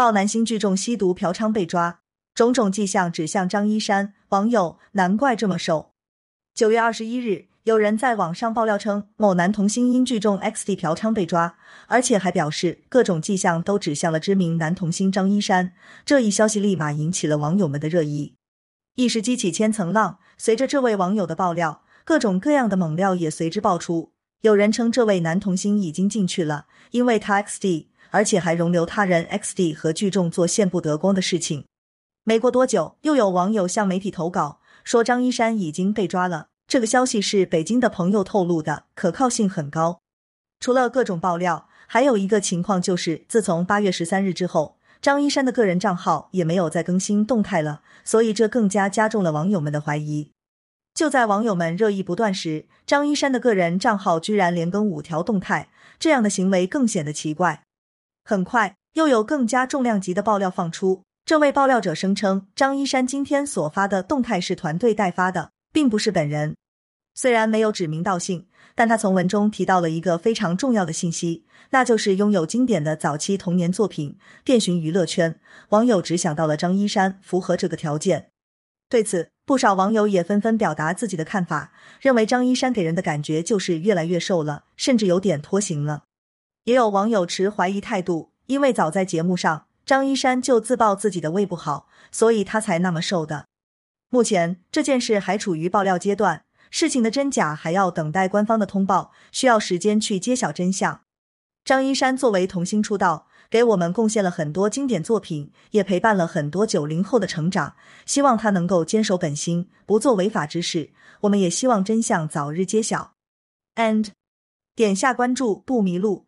报男星聚众吸毒嫖娼被抓，种种迹象指向张一山。网友难怪这么瘦。九月二十一日，有人在网上爆料称，某男童星因聚众 XD 嫖娼被抓，而且还表示各种迹象都指向了知名男童星张一山。这一消息立马引起了网友们的热议，一时激起千层浪。随着这位网友的爆料，各种各样的猛料也随之爆出。有人称这位男童星已经进去了，因为他 XD，而且还容留他人 XD 和聚众做见不得光的事情。没过多久，又有网友向媒体投稿说张一山已经被抓了。这个消息是北京的朋友透露的，可靠性很高。除了各种爆料，还有一个情况就是，自从八月十三日之后，张一山的个人账号也没有再更新动态了，所以这更加加重了网友们的怀疑。就在网友们热议不断时，张一山的个人账号居然连更五条动态，这样的行为更显得奇怪。很快，又有更加重量级的爆料放出。这位爆料者声称，张一山今天所发的动态是团队代发的，并不是本人。虽然没有指名道姓，但他从文中提到了一个非常重要的信息，那就是拥有经典的早期童年作品。电讯娱乐圈网友只想到了张一山符合这个条件。对此，不少网友也纷纷表达自己的看法，认为张一山给人的感觉就是越来越瘦了，甚至有点脱形了。也有网友持怀疑态度，因为早在节目上，张一山就自曝自己的胃不好，所以他才那么瘦的。目前这件事还处于爆料阶段，事情的真假还要等待官方的通报，需要时间去揭晓真相。张一山作为童星出道。给我们贡献了很多经典作品，也陪伴了很多九零后的成长。希望他能够坚守本心，不做违法之事。我们也希望真相早日揭晓。And 点下关注不迷路。